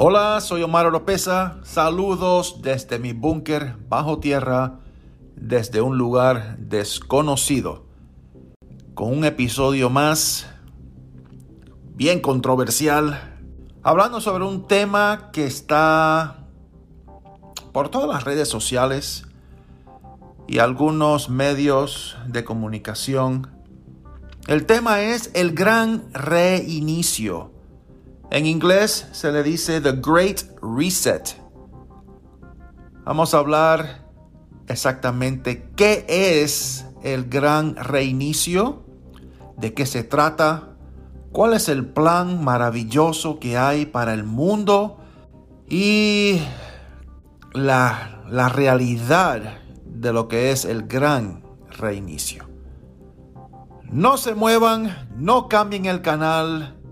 Hola, soy Omar Oropesa. Saludos desde mi búnker bajo tierra, desde un lugar desconocido, con un episodio más bien controversial, hablando sobre un tema que está por todas las redes sociales y algunos medios de comunicación. El tema es el gran reinicio en inglés se le dice The Great Reset. Vamos a hablar exactamente qué es el gran reinicio, de qué se trata, cuál es el plan maravilloso que hay para el mundo y la, la realidad de lo que es el gran reinicio. No se muevan, no cambien el canal,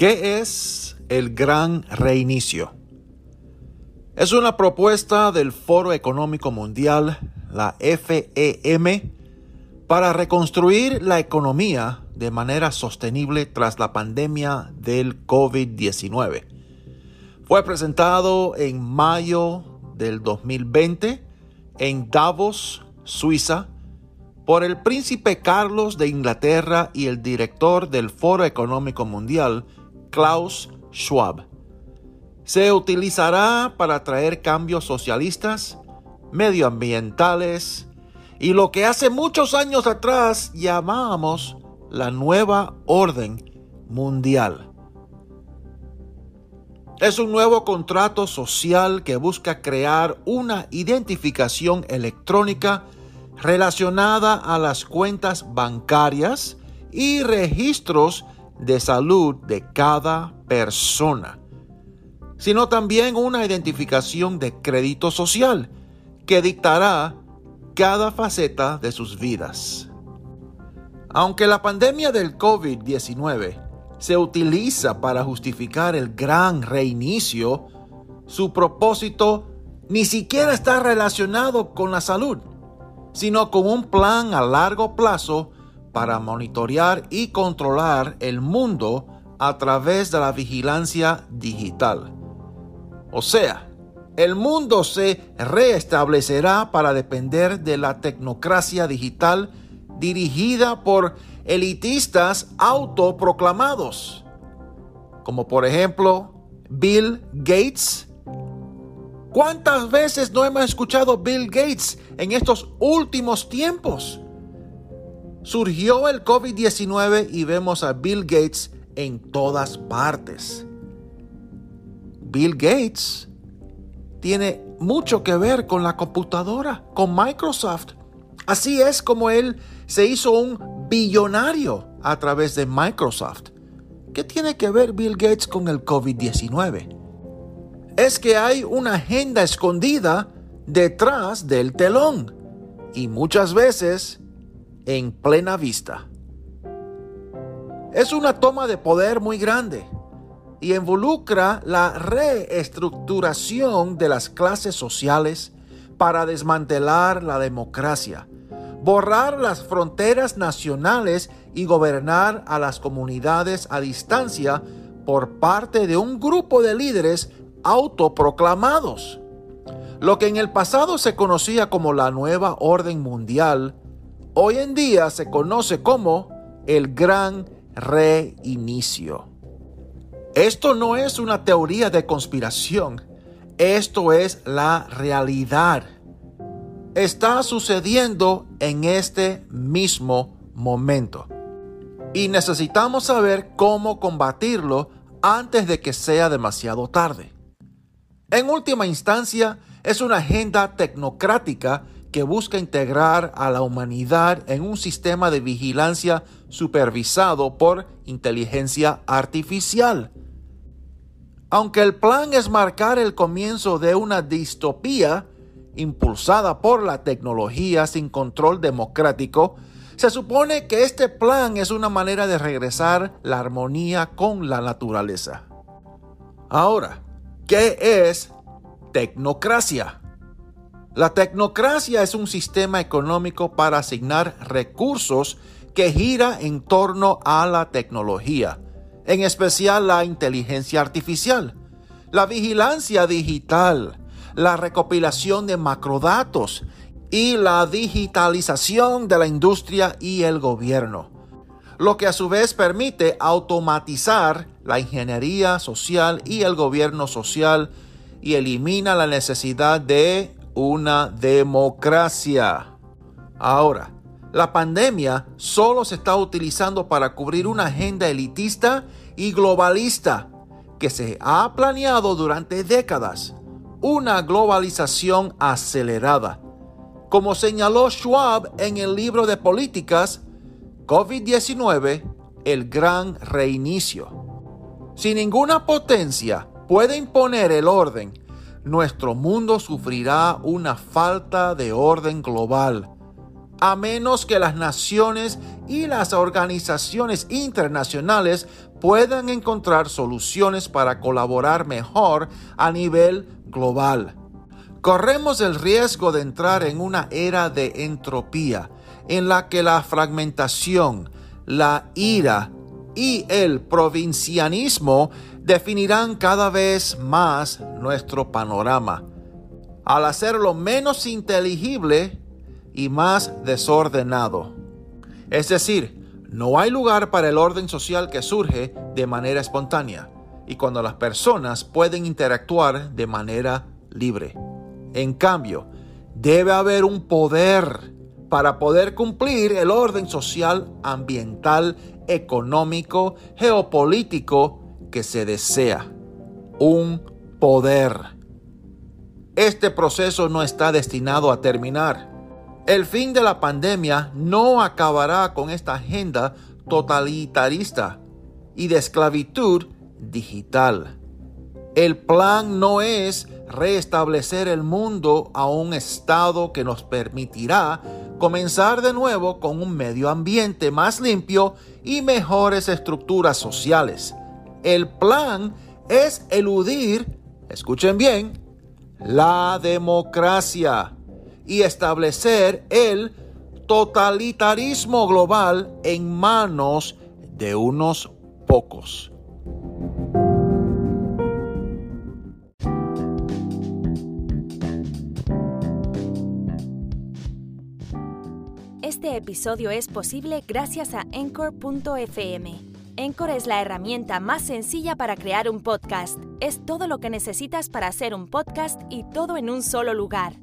¿Qué es el Gran Reinicio? Es una propuesta del Foro Económico Mundial, la FEM, para reconstruir la economía de manera sostenible tras la pandemia del COVID-19. Fue presentado en mayo del 2020 en Davos, Suiza, por el príncipe Carlos de Inglaterra y el director del Foro Económico Mundial, Klaus Schwab. Se utilizará para traer cambios socialistas, medioambientales y lo que hace muchos años atrás llamábamos la nueva orden mundial. Es un nuevo contrato social que busca crear una identificación electrónica relacionada a las cuentas bancarias y registros de salud de cada persona, sino también una identificación de crédito social que dictará cada faceta de sus vidas. Aunque la pandemia del COVID-19 se utiliza para justificar el gran reinicio, su propósito ni siquiera está relacionado con la salud, sino con un plan a largo plazo para monitorear y controlar el mundo a través de la vigilancia digital. O sea, el mundo se reestablecerá para depender de la tecnocracia digital dirigida por elitistas autoproclamados, como por ejemplo Bill Gates. ¿Cuántas veces no hemos escuchado Bill Gates en estos últimos tiempos? Surgió el COVID-19 y vemos a Bill Gates en todas partes. Bill Gates tiene mucho que ver con la computadora, con Microsoft. Así es como él se hizo un billonario a través de Microsoft. ¿Qué tiene que ver Bill Gates con el COVID-19? Es que hay una agenda escondida detrás del telón. Y muchas veces en plena vista. Es una toma de poder muy grande y involucra la reestructuración de las clases sociales para desmantelar la democracia, borrar las fronteras nacionales y gobernar a las comunidades a distancia por parte de un grupo de líderes autoproclamados. Lo que en el pasado se conocía como la nueva orden mundial hoy en día se conoce como el gran reinicio. Esto no es una teoría de conspiración, esto es la realidad. Está sucediendo en este mismo momento. Y necesitamos saber cómo combatirlo antes de que sea demasiado tarde. En última instancia, es una agenda tecnocrática que busca integrar a la humanidad en un sistema de vigilancia supervisado por inteligencia artificial. Aunque el plan es marcar el comienzo de una distopía impulsada por la tecnología sin control democrático, se supone que este plan es una manera de regresar la armonía con la naturaleza. Ahora, ¿qué es tecnocracia? La tecnocracia es un sistema económico para asignar recursos que gira en torno a la tecnología, en especial la inteligencia artificial, la vigilancia digital, la recopilación de macrodatos y la digitalización de la industria y el gobierno, lo que a su vez permite automatizar la ingeniería social y el gobierno social y elimina la necesidad de una democracia. Ahora, la pandemia solo se está utilizando para cubrir una agenda elitista y globalista que se ha planeado durante décadas. Una globalización acelerada. Como señaló Schwab en el libro de políticas, COVID-19, el gran reinicio. Si ninguna potencia puede imponer el orden nuestro mundo sufrirá una falta de orden global, a menos que las naciones y las organizaciones internacionales puedan encontrar soluciones para colaborar mejor a nivel global. Corremos el riesgo de entrar en una era de entropía, en la que la fragmentación, la ira y el provincianismo definirán cada vez más nuestro panorama, al hacerlo menos inteligible y más desordenado. Es decir, no hay lugar para el orden social que surge de manera espontánea y cuando las personas pueden interactuar de manera libre. En cambio, debe haber un poder para poder cumplir el orden social, ambiental, económico, geopolítico que se desea, un poder. Este proceso no está destinado a terminar. El fin de la pandemia no acabará con esta agenda totalitarista y de esclavitud digital. El plan no es restablecer el mundo a un estado que nos permitirá comenzar de nuevo con un medio ambiente más limpio y mejores estructuras sociales. El plan es eludir, escuchen bien, la democracia y establecer el totalitarismo global en manos de unos pocos. Este episodio es posible gracias a Encore.fm Encore es la herramienta más sencilla para crear un podcast. Es todo lo que necesitas para hacer un podcast y todo en un solo lugar.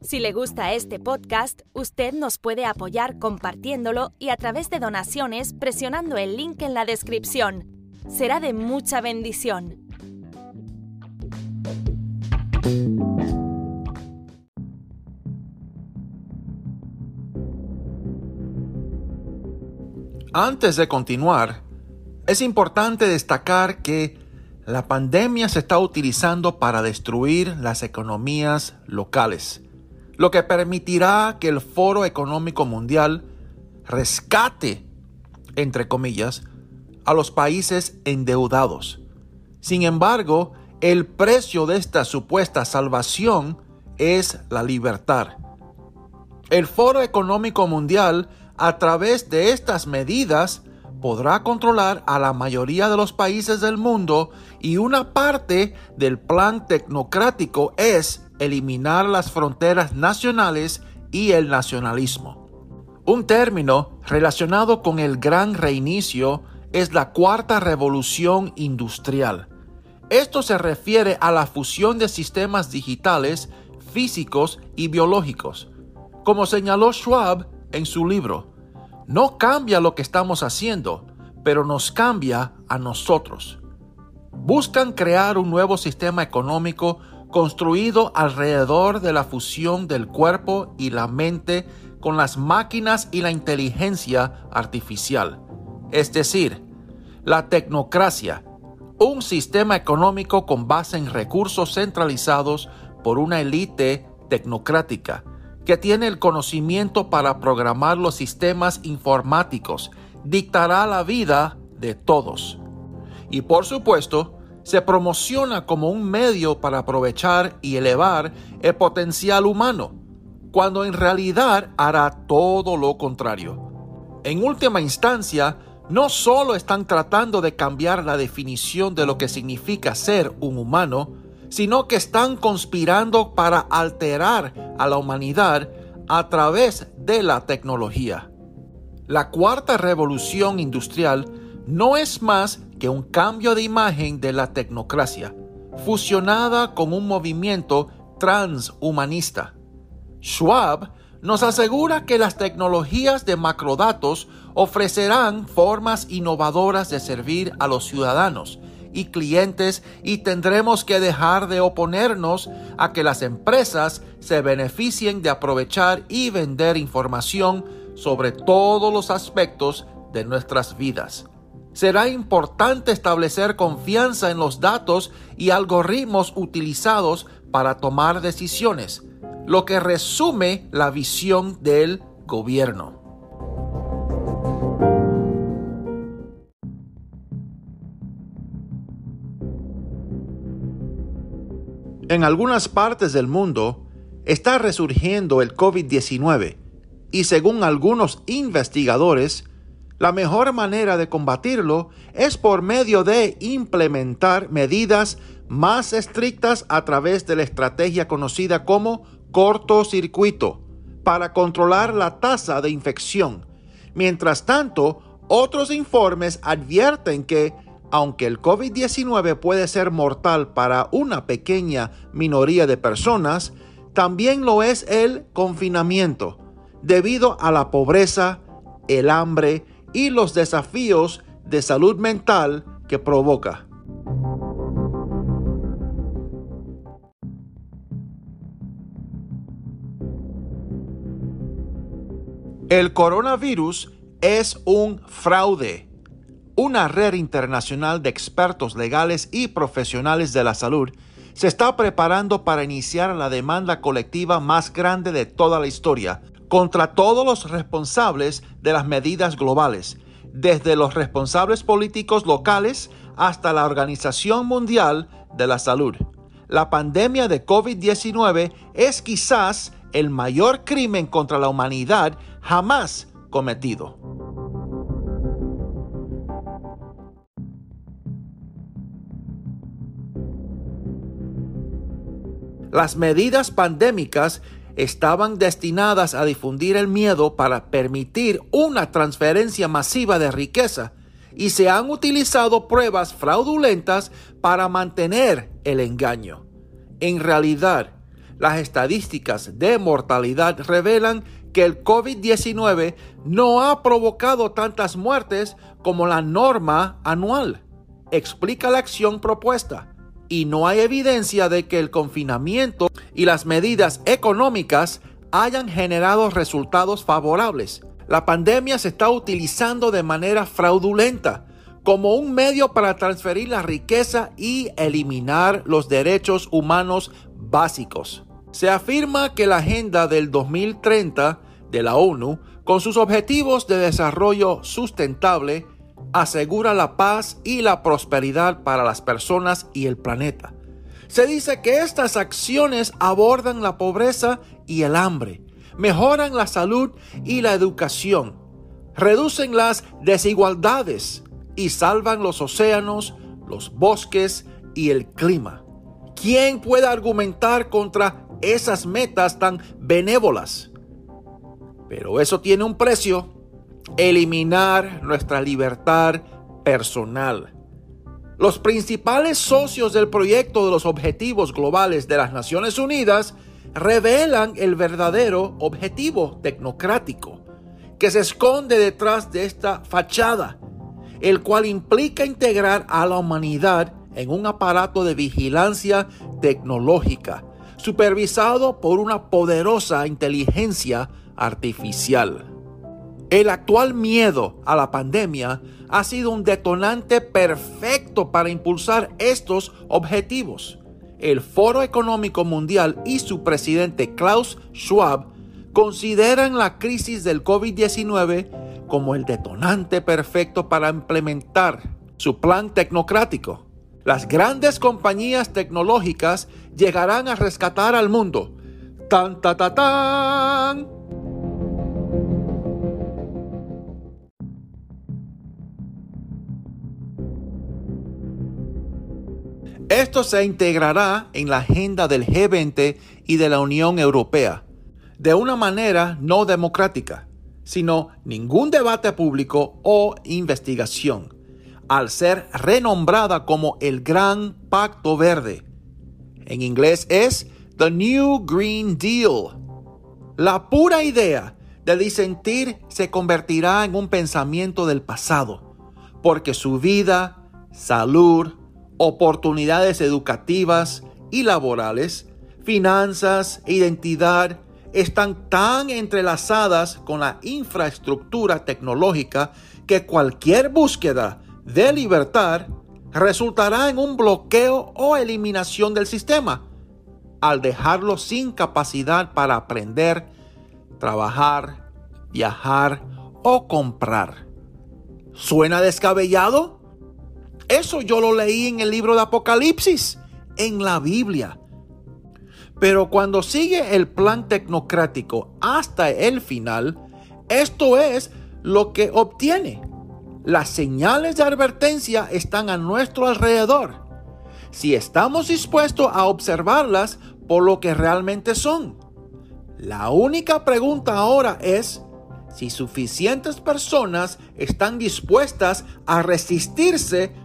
Si le gusta este podcast, usted nos puede apoyar compartiéndolo y a través de donaciones presionando el link en la descripción. Será de mucha bendición. Antes de continuar, es importante destacar que la pandemia se está utilizando para destruir las economías locales, lo que permitirá que el Foro Económico Mundial rescate, entre comillas, a los países endeudados. Sin embargo, el precio de esta supuesta salvación es la libertad. El Foro Económico Mundial a través de estas medidas podrá controlar a la mayoría de los países del mundo y una parte del plan tecnocrático es eliminar las fronteras nacionales y el nacionalismo. Un término relacionado con el gran reinicio es la cuarta revolución industrial. Esto se refiere a la fusión de sistemas digitales, físicos y biológicos. Como señaló Schwab, en su libro. No cambia lo que estamos haciendo, pero nos cambia a nosotros. buscan crear un nuevo sistema económico construido alrededor de la fusión del cuerpo y la mente con las máquinas y la inteligencia artificial. Es decir, la tecnocracia, un sistema económico con base en recursos centralizados por una élite tecnocrática que tiene el conocimiento para programar los sistemas informáticos, dictará la vida de todos. Y por supuesto, se promociona como un medio para aprovechar y elevar el potencial humano, cuando en realidad hará todo lo contrario. En última instancia, no solo están tratando de cambiar la definición de lo que significa ser un humano, sino que están conspirando para alterar a la humanidad a través de la tecnología. La cuarta revolución industrial no es más que un cambio de imagen de la tecnocracia, fusionada con un movimiento transhumanista. Schwab nos asegura que las tecnologías de macrodatos ofrecerán formas innovadoras de servir a los ciudadanos y clientes y tendremos que dejar de oponernos a que las empresas se beneficien de aprovechar y vender información sobre todos los aspectos de nuestras vidas será importante establecer confianza en los datos y algoritmos utilizados para tomar decisiones, lo que resume la visión del gobierno. En algunas partes del mundo está resurgiendo el COVID-19 y según algunos investigadores, la mejor manera de combatirlo es por medio de implementar medidas más estrictas a través de la estrategia conocida como cortocircuito para controlar la tasa de infección. Mientras tanto, otros informes advierten que, aunque el COVID-19 puede ser mortal para una pequeña minoría de personas, también lo es el confinamiento, debido a la pobreza, el hambre y los desafíos de salud mental que provoca. El coronavirus es un fraude. Una red internacional de expertos legales y profesionales de la salud se está preparando para iniciar la demanda colectiva más grande de toda la historia contra todos los responsables de las medidas globales, desde los responsables políticos locales hasta la Organización Mundial de la Salud. La pandemia de COVID-19 es quizás el mayor crimen contra la humanidad jamás cometido. Las medidas pandémicas estaban destinadas a difundir el miedo para permitir una transferencia masiva de riqueza y se han utilizado pruebas fraudulentas para mantener el engaño. En realidad, las estadísticas de mortalidad revelan que el COVID-19 no ha provocado tantas muertes como la norma anual. Explica la acción propuesta y no hay evidencia de que el confinamiento y las medidas económicas hayan generado resultados favorables. La pandemia se está utilizando de manera fraudulenta como un medio para transferir la riqueza y eliminar los derechos humanos básicos. Se afirma que la Agenda del 2030 de la ONU, con sus objetivos de desarrollo sustentable, asegura la paz y la prosperidad para las personas y el planeta. Se dice que estas acciones abordan la pobreza y el hambre, mejoran la salud y la educación, reducen las desigualdades y salvan los océanos, los bosques y el clima. ¿Quién puede argumentar contra esas metas tan benévolas? Pero eso tiene un precio eliminar nuestra libertad personal. Los principales socios del proyecto de los Objetivos Globales de las Naciones Unidas revelan el verdadero objetivo tecnocrático que se esconde detrás de esta fachada, el cual implica integrar a la humanidad en un aparato de vigilancia tecnológica, supervisado por una poderosa inteligencia artificial. El actual miedo a la pandemia ha sido un detonante perfecto para impulsar estos objetivos. El Foro Económico Mundial y su presidente Klaus Schwab consideran la crisis del COVID-19 como el detonante perfecto para implementar su plan tecnocrático. Las grandes compañías tecnológicas llegarán a rescatar al mundo. ¡Tan, ta, ta, tan! Esto se integrará en la agenda del G20 y de la Unión Europea, de una manera no democrática, sino ningún debate público o investigación, al ser renombrada como el Gran Pacto Verde. En inglés es The New Green Deal. La pura idea de disentir se convertirá en un pensamiento del pasado, porque su vida, salud, oportunidades educativas y laborales, finanzas e identidad están tan entrelazadas con la infraestructura tecnológica que cualquier búsqueda de libertad resultará en un bloqueo o eliminación del sistema, al dejarlo sin capacidad para aprender, trabajar, viajar o comprar. ¿Suena descabellado? Eso yo lo leí en el libro de Apocalipsis, en la Biblia. Pero cuando sigue el plan tecnocrático hasta el final, esto es lo que obtiene. Las señales de advertencia están a nuestro alrededor. Si estamos dispuestos a observarlas por lo que realmente son. La única pregunta ahora es si suficientes personas están dispuestas a resistirse